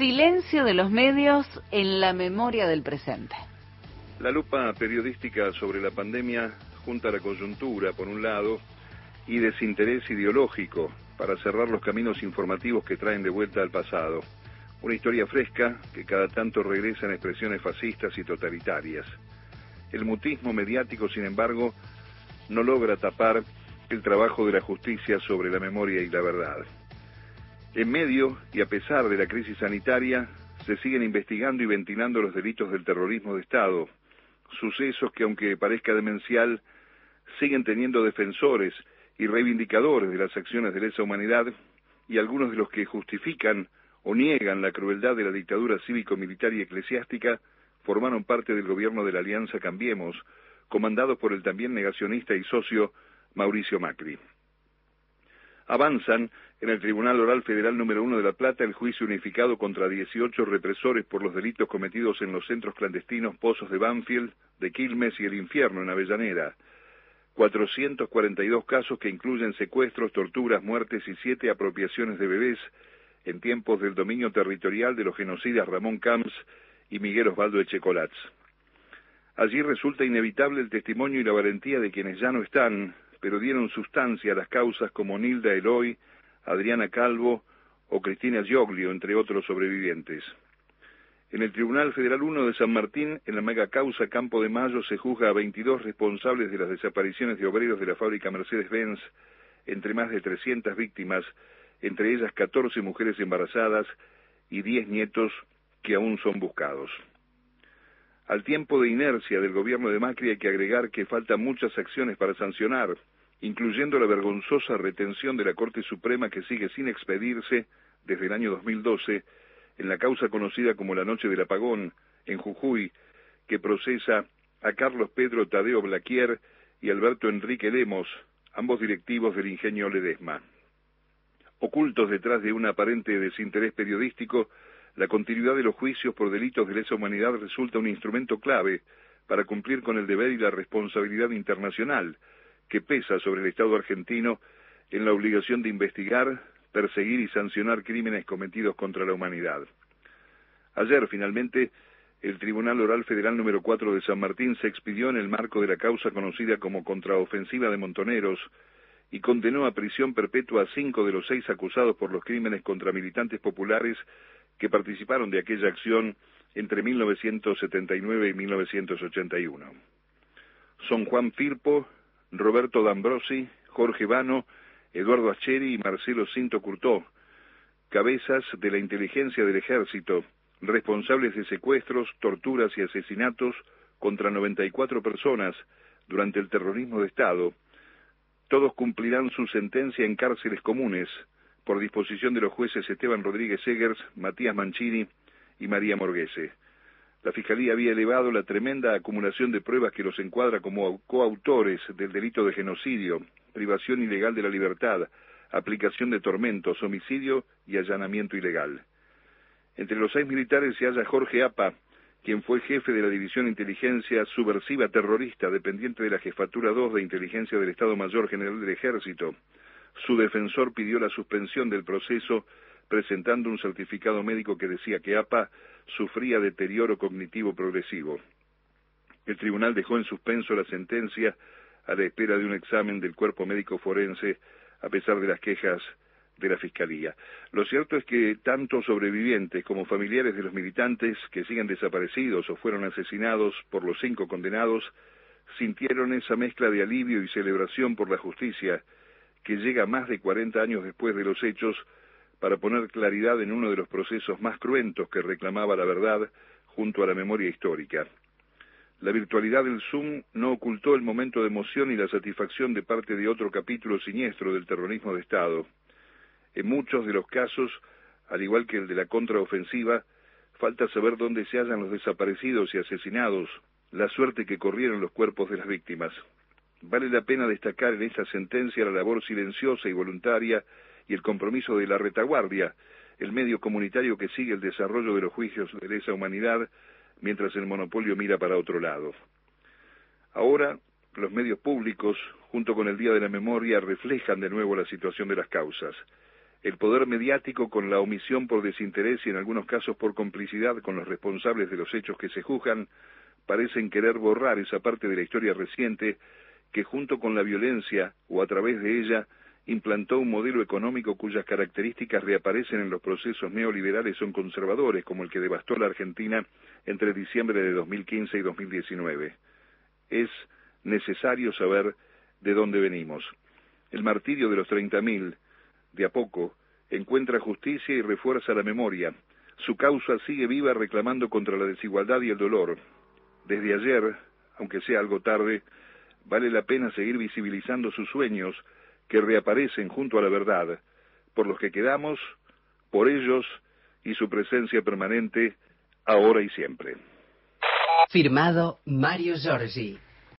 silencio de los medios en la memoria del presente. La lupa periodística sobre la pandemia junta la coyuntura, por un lado, y desinterés ideológico para cerrar los caminos informativos que traen de vuelta al pasado. Una historia fresca que cada tanto regresa en expresiones fascistas y totalitarias. El mutismo mediático, sin embargo, no logra tapar el trabajo de la justicia sobre la memoria y la verdad. En medio y a pesar de la crisis sanitaria, se siguen investigando y ventilando los delitos del terrorismo de Estado, sucesos que, aunque parezca demencial, siguen teniendo defensores y reivindicadores de las acciones de lesa humanidad y algunos de los que justifican o niegan la crueldad de la dictadura cívico-militar y eclesiástica formaron parte del gobierno de la Alianza Cambiemos, comandado por el también negacionista y socio Mauricio Macri. Avanzan en el Tribunal Oral Federal número 1 de La Plata el juicio unificado contra 18 represores por los delitos cometidos en los centros clandestinos Pozos de Banfield, de Quilmes y el Infierno en Avellaneda. 442 casos que incluyen secuestros, torturas, muertes y siete apropiaciones de bebés en tiempos del dominio territorial de los genocidas Ramón Camps y Miguel Osvaldo Echecolats. Allí resulta inevitable el testimonio y la valentía de quienes ya no están, pero dieron sustancia a las causas como Nilda Eloy, Adriana Calvo o Cristina Gioglio, entre otros sobrevivientes. En el Tribunal Federal 1 de San Martín, en la mega causa Campo de Mayo, se juzga a 22 responsables de las desapariciones de obreros de la fábrica Mercedes-Benz, entre más de 300 víctimas, entre ellas 14 mujeres embarazadas y 10 nietos que aún son buscados. Al tiempo de inercia del gobierno de Macri hay que agregar que faltan muchas acciones para sancionar, incluyendo la vergonzosa retención de la Corte Suprema que sigue sin expedirse desde el año 2012 en la causa conocida como la Noche del Apagón, en Jujuy, que procesa a Carlos Pedro Tadeo Blaquier y Alberto Enrique Lemos, ambos directivos del ingenio Ledesma. Ocultos detrás de un aparente desinterés periodístico, la continuidad de los juicios por delitos de lesa humanidad resulta un instrumento clave para cumplir con el deber y la responsabilidad internacional que pesa sobre el Estado argentino en la obligación de investigar, perseguir y sancionar crímenes cometidos contra la humanidad. Ayer, finalmente, el Tribunal Oral Federal número 4 de San Martín se expidió en el marco de la causa conocida como contraofensiva de Montoneros y condenó a prisión perpetua a cinco de los seis acusados por los crímenes contra militantes populares que participaron de aquella acción entre 1979 y 1981. Son Juan Firpo, Roberto D'Ambrosi, Jorge Vano, Eduardo Acheri y Marcelo Cinto Curtó, cabezas de la inteligencia del ejército, responsables de secuestros, torturas y asesinatos contra 94 personas durante el terrorismo de Estado. Todos cumplirán su sentencia en cárceles comunes, por disposición de los jueces Esteban Rodríguez Segers, Matías Mancini y María Morguese. La Fiscalía había elevado la tremenda acumulación de pruebas que los encuadra como coautores del delito de genocidio, privación ilegal de la libertad, aplicación de tormentos, homicidio y allanamiento ilegal. Entre los seis militares se halla Jorge Apa, quien fue jefe de la División Inteligencia Subversiva Terrorista, dependiente de la Jefatura 2 de Inteligencia del Estado Mayor General del Ejército. Su defensor pidió la suspensión del proceso presentando un certificado médico que decía que APA sufría deterioro cognitivo progresivo. El tribunal dejó en suspenso la sentencia a la espera de un examen del cuerpo médico forense a pesar de las quejas de la Fiscalía. Lo cierto es que tanto sobrevivientes como familiares de los militantes que siguen desaparecidos o fueron asesinados por los cinco condenados sintieron esa mezcla de alivio y celebración por la justicia que llega más de 40 años después de los hechos para poner claridad en uno de los procesos más cruentos que reclamaba la verdad junto a la memoria histórica. La virtualidad del Zoom no ocultó el momento de emoción y la satisfacción de parte de otro capítulo siniestro del terrorismo de Estado. En muchos de los casos, al igual que el de la contraofensiva, falta saber dónde se hallan los desaparecidos y asesinados, la suerte que corrieron los cuerpos de las víctimas. Vale la pena destacar en esta sentencia la labor silenciosa y voluntaria y el compromiso de la retaguardia, el medio comunitario que sigue el desarrollo de los juicios de esa humanidad mientras el monopolio mira para otro lado. Ahora, los medios públicos, junto con el Día de la Memoria, reflejan de nuevo la situación de las causas. el poder mediático con la omisión por desinterés y en algunos casos por complicidad con los responsables de los hechos que se juzgan, parecen querer borrar esa parte de la historia reciente que junto con la violencia o a través de ella implantó un modelo económico cuyas características reaparecen en los procesos neoliberales o conservadores, como el que devastó la Argentina entre diciembre de 2015 y 2019. Es necesario saber de dónde venimos. El martirio de los 30.000, de a poco, encuentra justicia y refuerza la memoria. Su causa sigue viva reclamando contra la desigualdad y el dolor. Desde ayer, aunque sea algo tarde, vale la pena seguir visibilizando sus sueños, que reaparecen junto a la verdad, por los que quedamos, por ellos y su presencia permanente, ahora y siempre. Firmado Mario Giorgi.